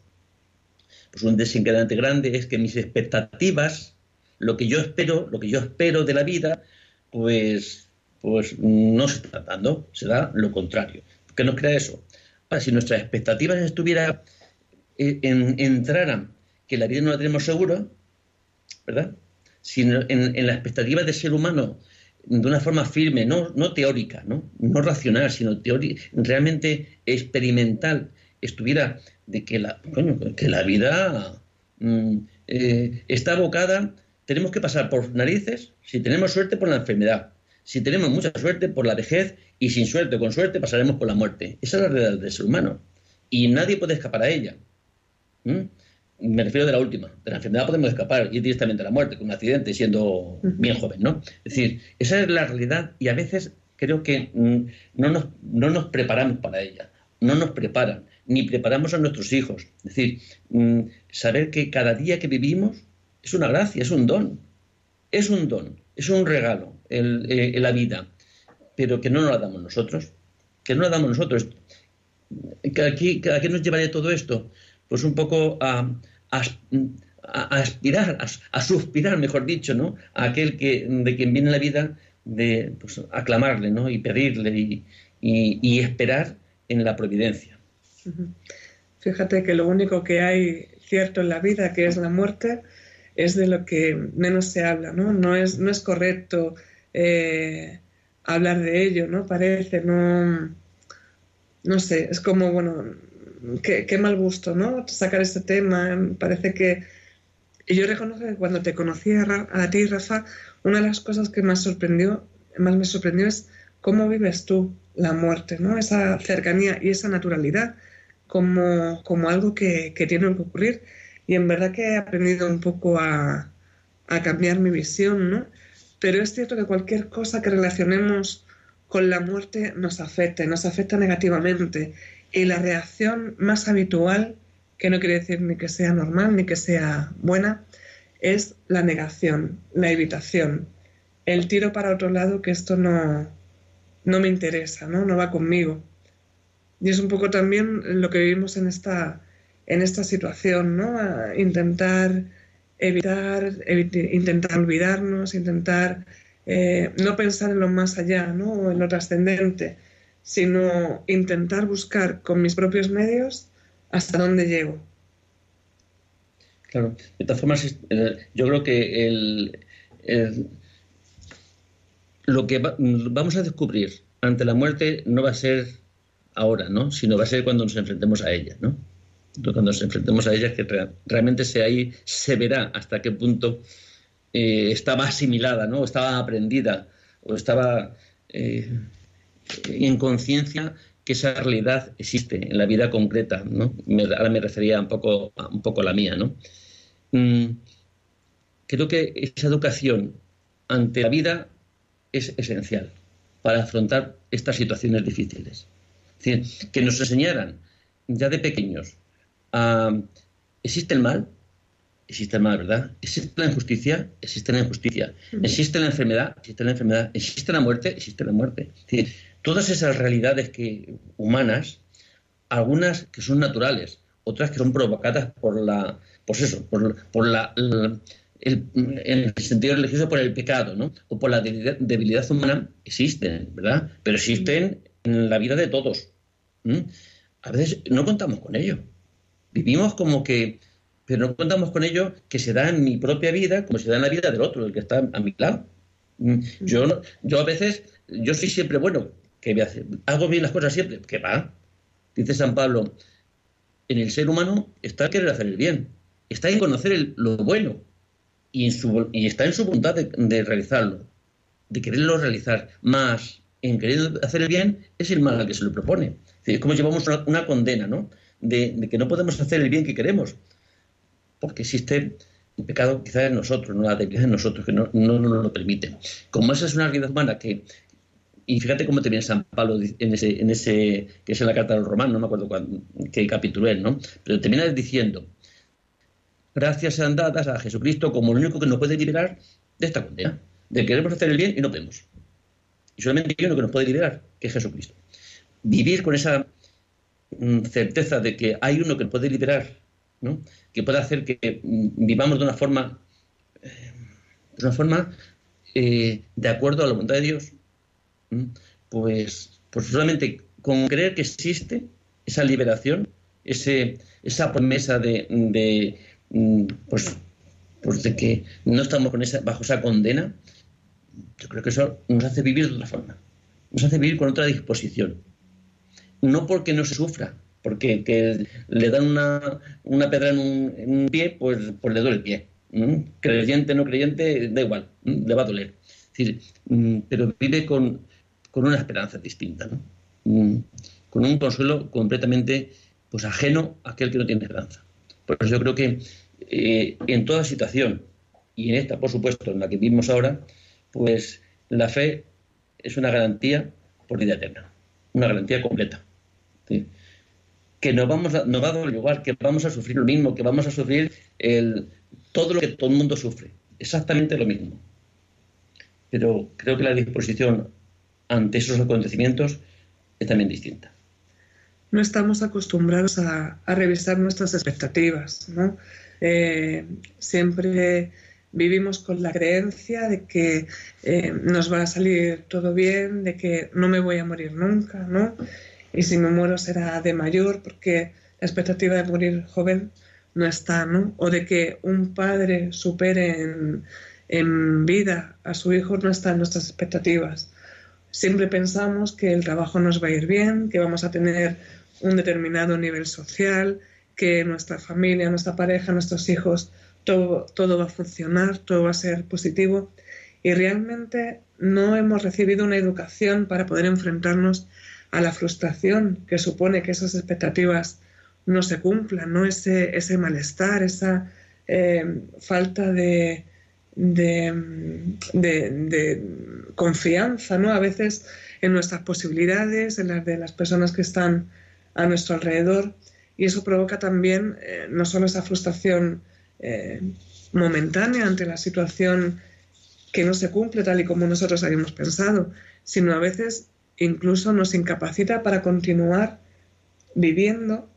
Pues un desencadenante grande es que mis expectativas, lo que yo espero, lo que yo espero de la vida, pues, pues no se está dando, se da lo contrario. ¿Qué nos crea eso? Ahora, si nuestras expectativas estuvieran, eh, en, entraran que la vida no la tenemos segura, ¿verdad? Si en, en la expectativa del ser humano de una forma firme, no, no teórica, ¿no? no racional, sino realmente experimental, estuviera de que la, que la vida mm, eh, está abocada, tenemos que pasar por narices, si tenemos suerte, por la enfermedad, si tenemos mucha suerte, por la vejez, y sin suerte, con suerte, pasaremos por la muerte. Esa es la realidad del ser humano, y nadie puede escapar a ella. Me refiero de la última, de la enfermedad podemos escapar, ir directamente a la muerte con un accidente siendo bien joven, ¿no? Es decir, esa es la realidad y a veces creo que mm, no, nos, no nos preparamos para ella, no nos preparan, ni preparamos a nuestros hijos. Es decir, mm, saber que cada día que vivimos es una gracia, es un don, es un don, es un regalo el, eh, la vida, pero que no nos la damos nosotros, que no la damos nosotros. Aquí, ¿A qué nos llevaría todo esto? pues un poco a, aspirar, a, suspirar, mejor dicho, ¿no? A aquel que, de quien viene la vida, de pues, aclamarle, ¿no? Y pedirle y, esperar en la providencia. Fíjate que lo único que hay cierto en la vida, que es la muerte, es de lo que menos se habla, ¿no? No es, no es correcto eh, hablar de ello, ¿no? Parece, no, no sé, es como, bueno, qué, mal gusto, ¿no? Sacar este tema. Parece que. Y yo reconozco que cuando te conocí a, ti, Rafa, una de las cosas que más sorprendió, más me sorprendió es cómo vives tú la muerte, ¿no? Esa cercanía y esa naturalidad como, como algo que, que tiene que ocurrir. Y en verdad que he aprendido un poco a, a cambiar mi visión, ¿no? Pero es cierto que cualquier cosa que relacionemos con la muerte nos afecta, nos afecta negativamente. Y la reacción más habitual, que no quiere decir ni que sea normal ni que sea buena, es la negación, la evitación, el tiro para otro lado que esto no, no me interesa, ¿no? no va conmigo. Y es un poco también lo que vivimos en esta, en esta situación, ¿no? intentar evitar, intentar olvidarnos, intentar eh, no pensar en lo más allá, ¿no? O en lo trascendente, sino intentar buscar con mis propios medios hasta dónde llego. Claro, de todas formas, eh, yo creo que el, lo que vamos a descubrir ante la muerte no va a ser ahora, ¿no? Sino va a ser cuando nos enfrentemos a ella, ¿no? Cuando nos enfrentemos a ella, que realmente se, ahí verá hasta qué punto eh, estaba asimilada, ¿no? O estaba aprendida, o estaba eh, en conciencia que esa realidad existe en la vida concreta, ¿no? ahora me refería un poco, un poco a la mía, ¿no? Mm, creo que esa educación ante la vida es esencial para afrontar estas situaciones difíciles. Que nos enseñaran ya de pequeños existe el mal, existe el mal, ¿verdad? Existe la injusticia, existe la injusticia. Existe la enfermedad, existe la enfermedad. Existe la muerte, existe la muerte. Es decir, todas esas realidades que, humanas, algunas que son naturales, otras que son provocadas por la, pues eso, por, por la, el, en el sentido religioso por el pecado, ¿no? O por la debilidad, humana, existen, ¿verdad? Pero existen en la vida de todos. A veces no contamos con ello. Vivimos como que pero no contamos con ello que se da en mi propia vida como se da en la vida del otro, el que está a mi lado. Mm, yo, yo a veces, yo soy siempre bueno, que me hace, hago bien las cosas siempre, que va. Dice San Pablo, en el ser humano está el querer hacer el bien, está en conocer lo bueno y, en su, y está en su voluntad de, realizarlo, de quererlo realizar. Más en querer hacer el bien es el mal al que se lo propone. Es como llevamos una, condena, ¿no? De, que no podemos hacer el bien que queremos, porque existe el pecado quizás en nosotros, no la debilidad en nosotros, que no, no, nos lo permite. Como esa es una realidad humana que, y fíjate cómo termina San Pablo en ese, en ese, que es en la carta del romano, no me acuerdo qué capítulo es, ¿no? Pero termina diciendo, gracias sean dadas a Jesucristo como el único que nos puede liberar de esta condena, de queremos hacer el bien y no podemos. Y solamente hay uno que nos puede liberar, que es Jesucristo. Vivir con esa certeza de que hay uno que puede liberar, que puede hacer que mm, vivamos de una forma, eh, de una forma eh, de acuerdo a la voluntad de Dios, pues, pues solamente con creer que existe esa liberación, ese, esa promesa de, Mm, pues, pues de que no estamos con esa, bajo esa condena, yo creo que eso nos hace vivir de otra forma, nos hace vivir con otra disposición. No porque no se sufra, porque que le dan una, una pedra en un, pie, pues, pues le duele el pie. Creyente, no creyente, da igual, le va a doler. Mm, pero vive con, con, una esperanza distinta, mm, con un consuelo completamente pues, ajeno a aquel que no tiene esperanza. Por eso yo creo que eh, en toda situación, y en esta, por supuesto, en la que vivimos ahora, pues la fe es una garantía por vida eterna, una garantía completa. Que nos, vamos a, nos va a dar igual, que vamos a sufrir lo mismo, que vamos a sufrir el, todo lo que todo el mundo sufre, exactamente lo mismo. Pero creo que la disposición ante esos acontecimientos es también distinta no estamos acostumbrados a, revisar nuestras expectativas, ¿no? Eh, siempre vivimos con la creencia de que eh, nos va a salir todo bien, de que no me voy a morir nunca, ¿no? Y si me muero será de mayor, porque la expectativa de morir joven no está, ¿no? O de que un padre supere en, en vida a su hijo no está en nuestras expectativas. Siempre pensamos que el trabajo nos va a ir bien, que vamos a tener un determinado nivel social, que nuestra familia, nuestra pareja, nuestros hijos, todo, va a funcionar, todo va a ser positivo. Y realmente no hemos recibido una educación para poder enfrentarnos a la frustración que supone que esas expectativas no se cumplan, ¿no? ese, ese malestar, esa eh, falta de, de, de, confianza, ¿no? A veces en nuestras posibilidades, en las de las personas que están a nuestro alrededor y eso provoca también eh, no solo esa frustración eh, momentánea ante la situación que no se cumple tal y como nosotros habíamos pensado, sino a veces incluso nos incapacita para continuar viviendo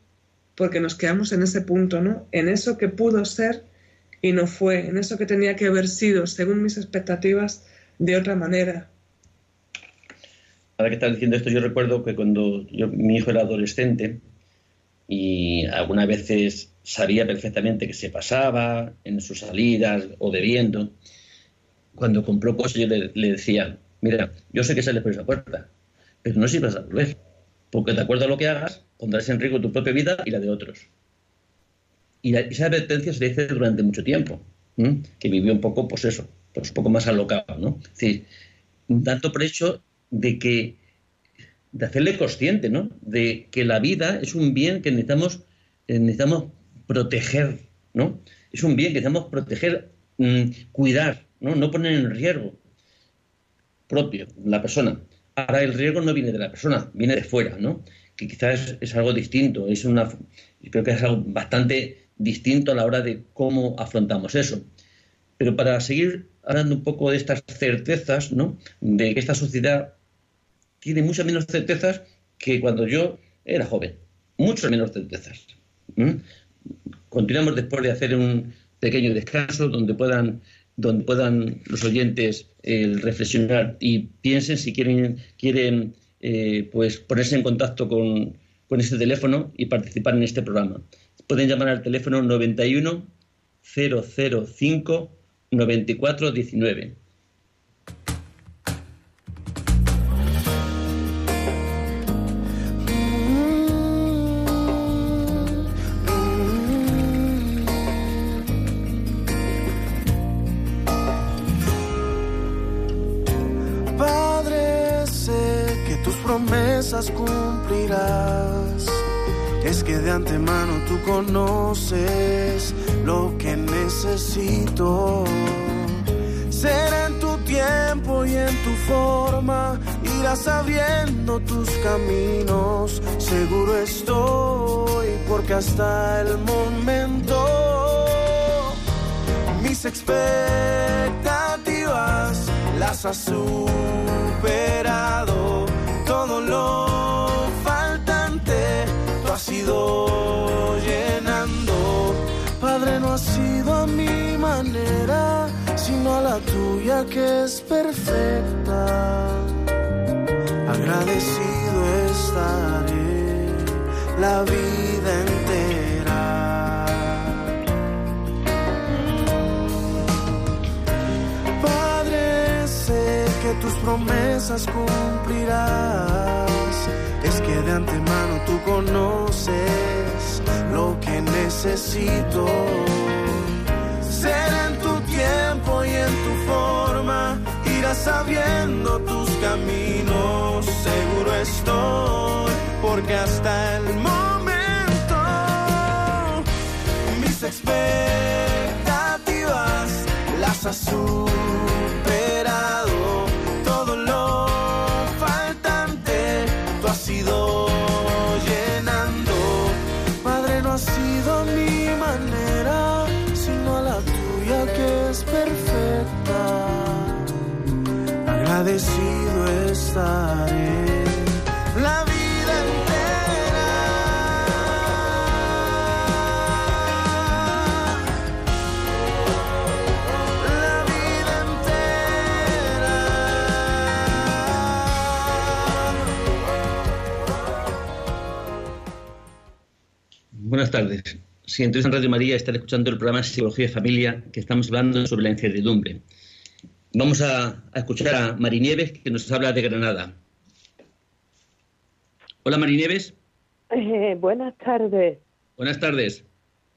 porque nos quedamos en ese punto, ¿no? En eso que pudo ser y no fue, en eso que tenía que haber sido, según mis expectativas, de otra manera, ahora que estás diciendo esto, yo recuerdo que cuando mi hijo era adolescente y algunas veces sabía perfectamente que se pasaba en sus salidas o bebiendo, cuando compró cosas yo le, decía, mira, yo sé que sales por esa puerta, pero no sirvas a volver, porque de acuerdo a lo que hagas, pondrás en riesgo tu propia vida y la de otros. Y esa advertencia se le durante mucho tiempo, que vivió un poco, pues eso, pues un poco más alocado, ¿no? Es decir, tanto por hecho de que de hacerle consciente, ¿no? De que la vida es un bien que necesitamos, eh, necesitamos proteger, ¿no? Es un bien que necesitamos proteger, mm, cuidar, ¿no? No poner en riesgo propio, la persona. Ahora el riesgo no viene de la persona, viene de fuera, ¿no? Que quizás es, algo distinto, es una, creo que es algo bastante distinto a la hora de cómo afrontamos eso. Pero para seguir hablando un poco de estas certezas, ¿no? De que esta sociedad tiene muchas menos certezas que cuando yo era joven. Muchas menos certezas. Continuamos después de hacer un pequeño descanso donde puedan, donde puedan los oyentes eh, reflexionar y piensen si quieren, quieren eh, pues ponerse en contacto con, con este teléfono y participar en este programa. pueden llamar al teléfono 91 005 9419. Cumplirás. Es que de antemano tú conoces lo que necesito. Será en tu tiempo y en tu forma, irás sabiendo tus caminos. Seguro estoy, porque hasta el momento mis expectativas las has superado. Todo lo has ido llenando. Padre, no ha sido a mi manera, sino a la tuya que es perfecta. Agradecido estaré la vida entera. Padre, sé que tus promesas cumplirás. Es que de antemano tú conoces lo que necesito. Será en tu tiempo y en tu forma, irás sabiendo tus caminos. Seguro estoy, porque hasta el momento mis expectativas las has la vida entera. La vida Buenas tardes. Si entréis en Radio María, están escuchando el programa Psicología y Familia, que estamos hablando sobre la incertidumbre. Vamos a, a escuchar a Marinieves, que nos habla de Granada. Hola Marinieves, Eh, buenas tardes. buenas tardes.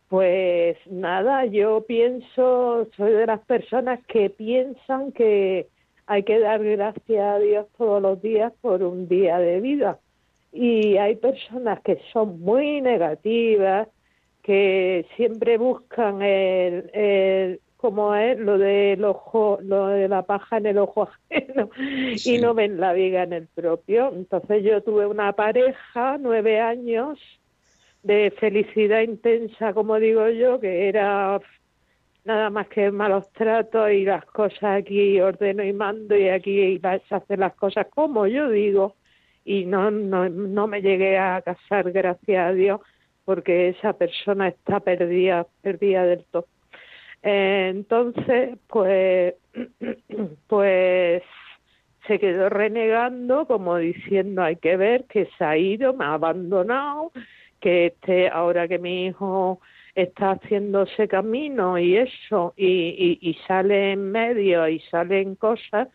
Pues nada, yo pienso, soy de las personas que piensan que hay que dar gracias a Dios todos los días por un día de vida. Y hay personas que son muy negativas, que siempre buscan el, el como es lo del ojo, lo de la paja en el ojo ajeno Sí. y no ven la viga en el propio. Entonces yo tuve una pareja, nueve años, de felicidad intensa, como digo yo, que era nada más que malos tratos y las cosas aquí ordeno y mando y aquí se hacen las cosas como yo digo y no, no, no me llegué a casar, gracias a Dios, porque esa persona está perdida, perdida del todo. Eh, entonces, pues, pues se quedó renegando, como diciendo, hay que ver que se ha ido, me ha abandonado, que este, ahora que mi hijo está haciéndose camino y eso, y, y, y sale en medio y salen cosas,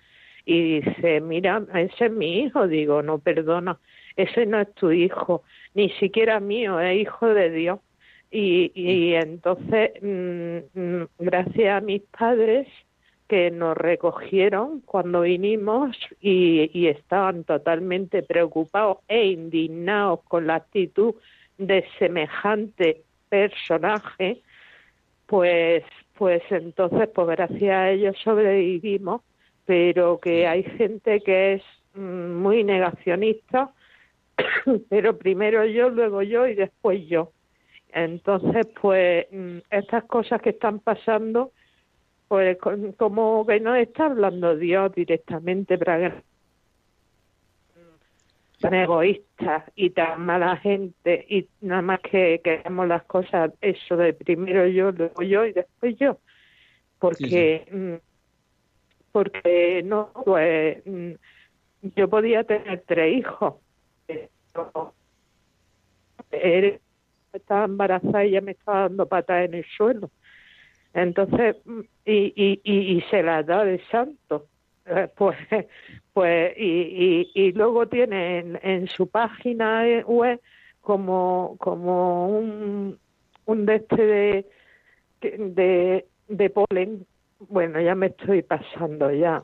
y dice, mira, ese es mi hijo, digo, no, perdona, ese no es tu hijo, ni siquiera mío, es hijo de Dios. Y, y entonces, mm, mm, gracias a mis padres que nos recogieron cuando vinimos y, y estaban totalmente preocupados e indignados con la actitud de semejante personaje, pues, pues entonces, pues gracias a ellos sobrevivimos, pero que hay gente que es mm, muy negacionista, pero primero yo, luego yo y después yo. Entonces, pues mm, estas cosas que están pasando, pues como que no está hablando Dios directamente para que tan egoístas y tan mala gente y nada más que queremos las cosas eso de primero yo, luego yo y después yo. Porque mm, porque no, pues mm, yo podía tener tres hijos. pero eres estaba embarazada y ya me estaba dando patas en el suelo. Entonces, mm, y, y, y, se la da de santo. Eh, pues, pues, y, y, luego tiene en, en su página web como, como un, un de este de, de, de polen. Bueno, ya me estoy pasando ya.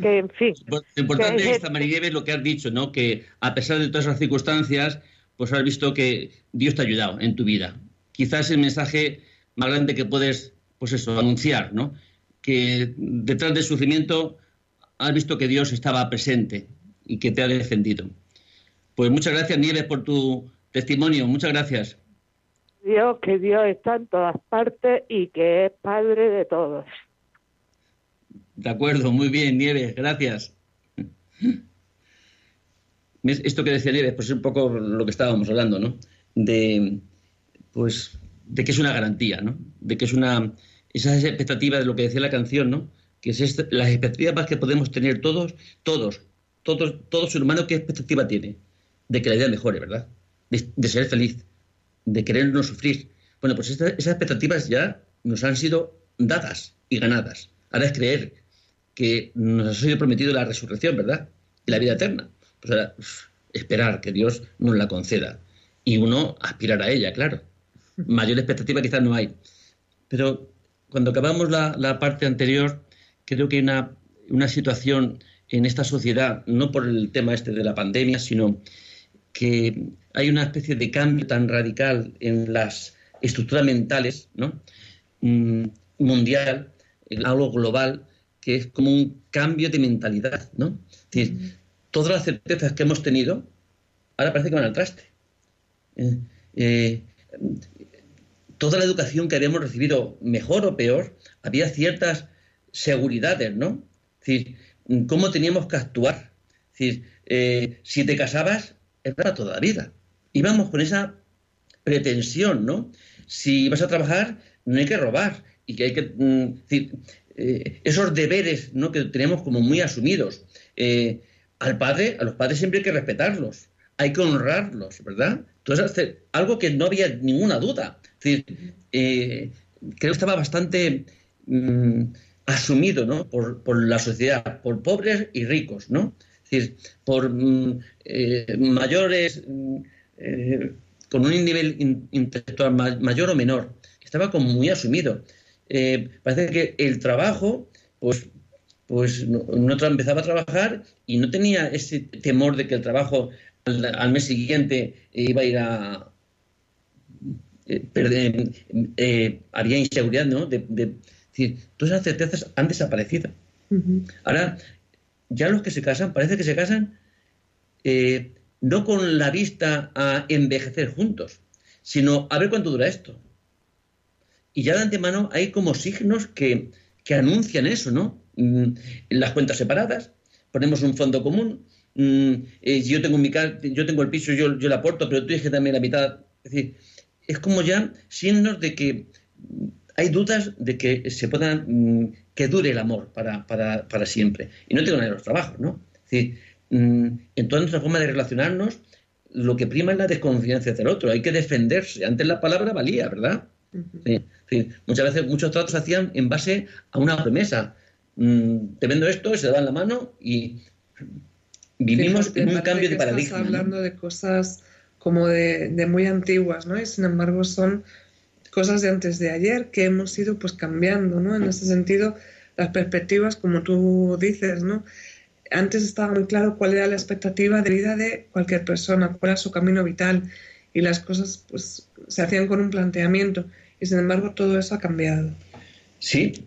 Que, en fin. Lo importante es, Nieves, lo que has dicho, ¿no? Que a pesar de todas las circunstancias, pues has visto que Dios te ha ayudado en tu vida. Quizás el mensaje más grande que puedes, pues eso, anunciar, ¿no? Que detrás del sufrimiento has visto que Dios estaba presente y que te ha defendido. Pues muchas gracias, Nieves, por tu testimonio. Muchas gracias. Dios, que Dios está en todas partes y que es Padre de todos. De acuerdo, muy bien, Nieves, gracias. Esto que decía Nieves, pues es un poco lo que estábamos hablando, ¿no? De, pues, de que es una garantía, ¿no? De que es una, esas expectativas de lo que decía la canción, ¿no? Que es las expectativas que podemos tener todos, todos, todos, todo ser humano, ¿qué expectativa tiene? De que la vida mejore, ¿verdad? De, ser feliz, de querer no sufrir. Bueno, pues esas expectativas ya nos han sido dadas y ganadas. Ahora es creer que nos ha sido prometido la resurrección, ¿verdad? Y la vida eterna. Pues ahora, esperar que Dios nos la conceda. Y uno aspirar a ella, claro. Mayor expectativa quizás no hay. Pero cuando acabamos la, parte anterior, creo que hay una, una situación en esta sociedad, no por el tema este de la pandemia, sino que hay una especie de cambio tan radical en las estructuras mentales, ¿no? Mm, mundial, algo global, que es como un cambio de mentalidad, ¿no? Es decir, todas las certezas que hemos tenido, ahora parece que van al traste. Eh, eh, toda la educación que habíamos recibido, mejor o peor, había ciertas seguridades, ¿no? Es decir, cómo teníamos que actuar. Es decir, eh, si te casabas, es para toda la vida. Íbamos con esa pretensión, ¿no? Si vas a trabajar, no hay que robar y que hay que... Mm, esos deberes ¿no? que tenemos como muy asumidos. Al padre, a los padres siempre hay que respetarlos hay que honrarlos, ¿verdad? Entonces, algo que no había ninguna duda. Es decir, eh, creo que estaba bastante mm, asumido ¿no? por, la sociedad, por pobres y ricos, ¿no? Es decir, por mm, eh, mayores, mm, eh, con un nivel intelectual mayor o menor. Estaba como muy asumido. parece que el trabajo, pues pues uno empezaba a trabajar y no tenía ese temor de que el trabajo al, mes siguiente iba a ir a eh, perder, eh, había inseguridad, ¿no? De, decir, todas esas certezas han desaparecido. Ahora, ya los que se casan, parece que se casan eh, no con la vista a envejecer juntos, sino a ver cuánto dura esto. Y ya de antemano hay como signos que, que anuncian eso, ¿no? Mm, las cuentas separadas, ponemos un fondo común, Mm, eh, yo tengo mi yo tengo el piso, yo, yo le aporto, pero tú que también la mitad. Es decir, es como ya signos de que hay dudas de que se puedan, mm, que dure el amor para, para, para siempre. Y no tengo nada de los trabajos, ¿no? Es decir, en toda nuestra forma de relacionarnos, lo que prima es la desconfianza del otro. Hay que defenderse. Antes la palabra valía, ¿verdad? muchas veces muchos tratos se hacían en base a una promesa. Te vendo esto, se dan la mano y Vivimos en un cambio de paradigma. Estás hablando de cosas como de, muy antiguas, ¿no? Y sin embargo son cosas de antes de ayer que hemos ido pues cambiando, ¿no? En ese sentido, las perspectivas, como tú dices, ¿no? Antes estaba muy claro cuál era la expectativa de vida de cualquier persona, cuál era su camino vital y las cosas pues se hacían con un planteamiento y sin embargo todo eso ha cambiado. Sí,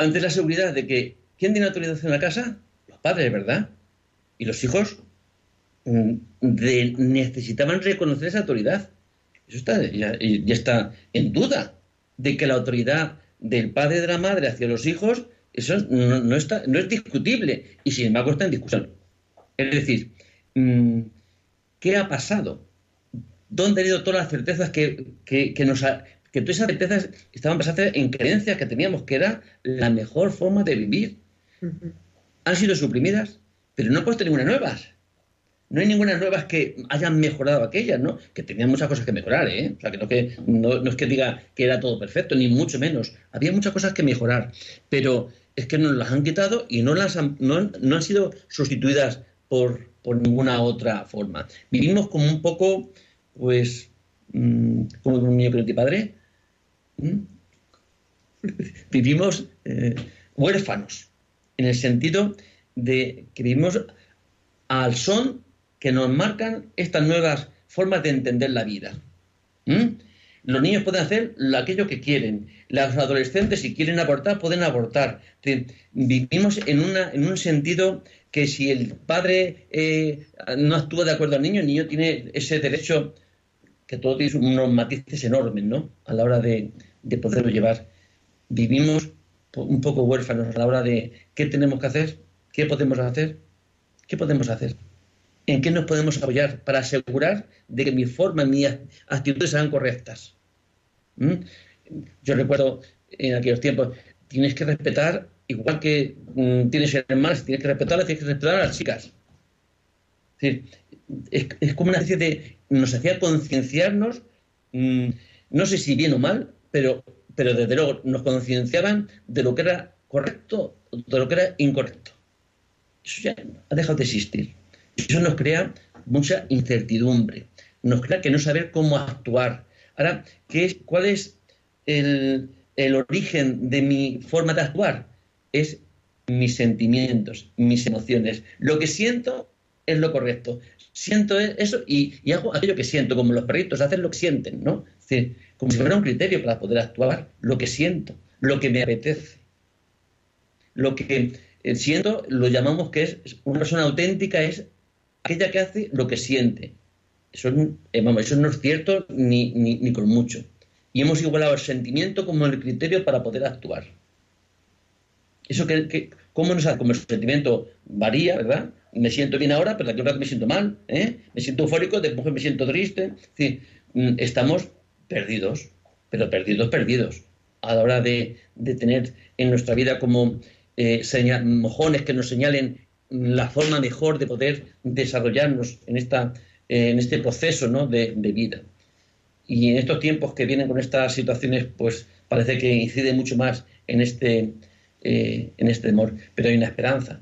ante la seguridad de que ¿quién tiene autorización en la casa? Los padres, ¿verdad? Y los hijos mm, necesitaban reconocer esa autoridad. Eso está, ya, está en duda de que la autoridad del padre y de la madre hacia los hijos, eso no, está, no es discutible y sin embargo está en discusión. Es decir, mm, ¿qué ha pasado? ¿Dónde han ido todas las certezas que, que, nos que todas esas certezas estaban basadas en creencias que teníamos que era la mejor forma de vivir? Han sido suprimidas pero no he puesto ninguna nueva. no hay ninguna nuevas que hayan mejorado aquellas, ¿no? Que tenían muchas cosas que mejorar, ¿eh? O sea, que no, que, no, es que diga que era todo perfecto, ni mucho menos. Había muchas cosas que mejorar, pero es que nos las han quitado y no, las han, no, han sido sustituidas por, ninguna otra forma. Vivimos como un poco, pues, mm, como un niño que no padre. Vivimos eh, huérfanos, en el sentido de que vivimos al son que nos marcan estas nuevas formas de entender la vida. Los niños pueden hacer aquello que quieren. Los adolescentes, si quieren abortar, pueden abortar. Vivimos en, una, en un sentido que si el padre eh, no actúa de acuerdo al niño, el niño tiene ese derecho, que todo tiene unos matices enormes, ¿no? A la hora de, de poderlo llevar. Vivimos un poco huérfanos a la hora de qué tenemos que hacer, qué podemos hacer, qué podemos hacer en qué nos podemos apoyar para asegurar de que mi forma, mis actitudes sean correctas. ¿Mm? Yo recuerdo en aquellos tiempos, tienes que respetar, igual que mm, tienes hermanas, tienes que respetarlas, tienes que respetar a las chicas. Es, es, como una especie de, nos hacía concienciarnos, mm, no sé si bien o mal, pero, pero desde luego nos concienciaban de lo que era correcto, de lo que era incorrecto. Eso ya ha dejado de existir. Eso nos crea mucha incertidumbre, nos crea que no saber cómo actuar. Ahora, ¿qué es, ¿cuál es el, origen de mi forma de actuar? Es mis sentimientos, mis emociones. Lo que siento es lo correcto. Siento eso y, hago aquello que siento, como los perritos hacen lo que sienten, ¿no? Como si fuera un criterio para poder actuar, lo que siento, lo que me apetece. Lo que eh, siento lo llamamos que es una persona auténtica, es aquella que hace lo que siente. Eso, eh, eso no es cierto ni, ni, con mucho. Y hemos igualado el sentimiento como el criterio para poder actuar. Eso que, ¿cómo nos hace? Como el sentimiento varía, ¿verdad? Me siento bien ahora, pero de aquí a me siento mal, ¿eh? Me siento eufórico, después me siento triste. Mm, estamos perdidos, pero perdidos, perdidos. A la hora de, tener en nuestra vida como eh, mojones que nos señalen la forma mejor de poder desarrollarnos en, esta, en este proceso ¿no? de, vida. Y en estos tiempos que vienen con estas situaciones, pues parece que incide mucho más en este, eh, en este temor. Pero hay una esperanza.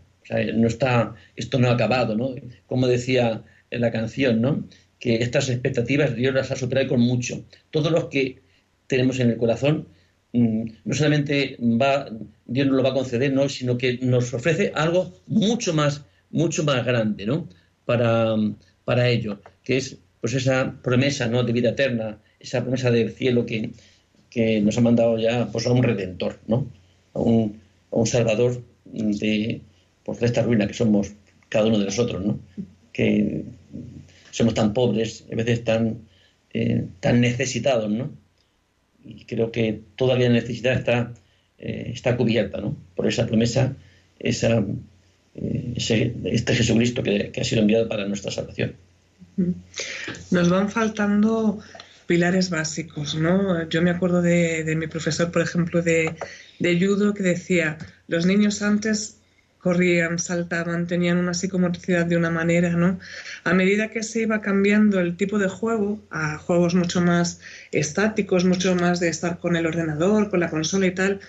no está, esto no ha acabado, ¿no? Como decía en la canción, ¿no? Que estas expectativas Dios las ha superado con mucho. Todos los que tenemos en el corazón Mm, no solamente va, Dios nos lo va a conceder, ¿no? sino que nos ofrece algo mucho más, mucho más grande ¿no? para, para ello, que es pues esa promesa ¿no? de vida eterna, esa promesa del cielo que, que nos ha mandado ya pues, a un redentor, ¿no? a, un, a un salvador de, pues, esta ruina que somos cada uno de nosotros, ¿no? que somos tan pobres, a veces tan, eh, tan necesitados, ¿no? y creo que todavía la necesidad está, eh, está cubierta ¿no? por esa promesa, esa, eh, este Jesucristo que, ha sido enviado para nuestra salvación. Nos van faltando pilares básicos, ¿no? Yo me acuerdo de, de mi profesor, por ejemplo, de, de, judo, que decía, los niños antes corrían, saltaban, tenían una psicomotricidad de una manera, ¿no? A medida que se iba cambiando el tipo de juego a juegos mucho más estáticos, mucho más de estar con el ordenador, con la consola y tal,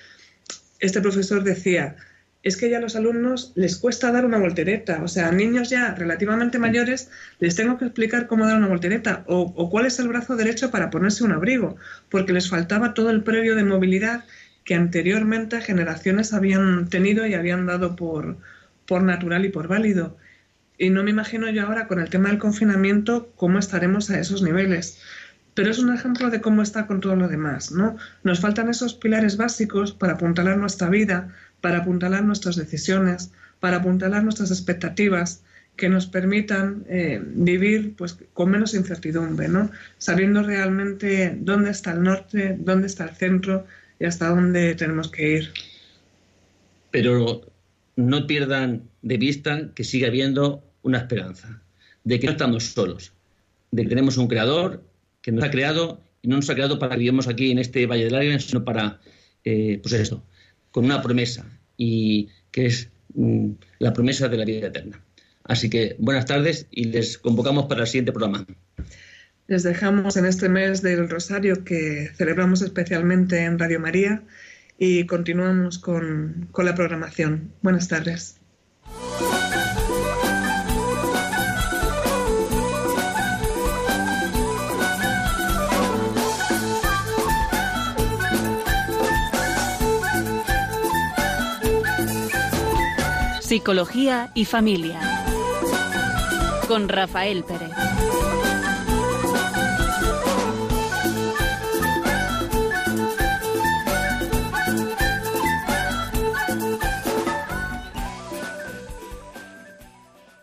este profesor decía, es que ya a los alumnos les cuesta dar una voltereta, o sea, a niños ya relativamente mayores les tengo que explicar cómo dar una voltereta o, o cuál es el brazo derecho para ponerse un abrigo, porque les faltaba todo el previo de movilidad que anteriormente generaciones habían tenido y habían dado por, por natural y por válido. Y no me imagino yo ahora con el tema del confinamiento cómo estaremos a esos niveles. Pero es un ejemplo de cómo está con todo lo demás, ¿no? Nos faltan esos pilares básicos para apuntalar nuestra vida, para apuntalar nuestras decisiones, para apuntalar nuestras expectativas, que nos permitan eh, vivir pues, con menos incertidumbre, ¿no? sabiendo realmente dónde está el norte, dónde está el centro y hasta dónde tenemos que ir. Pero no pierdan de vista que sigue habiendo una esperanza, de que no estamos solos, de que tenemos un creador que nos ha creado y no nos ha creado para que vivamos aquí en este Valle de Lágrimas, sino para, eh, pues esto, con una promesa, y que es mm, la promesa de la vida eterna. Así que buenas tardes y les convocamos para el siguiente programa. Les dejamos en este mes del Rosario que celebramos especialmente en Radio María y continuamos con, con la programación. Buenas tardes. Psicología y familia. Con Rafael Pérez.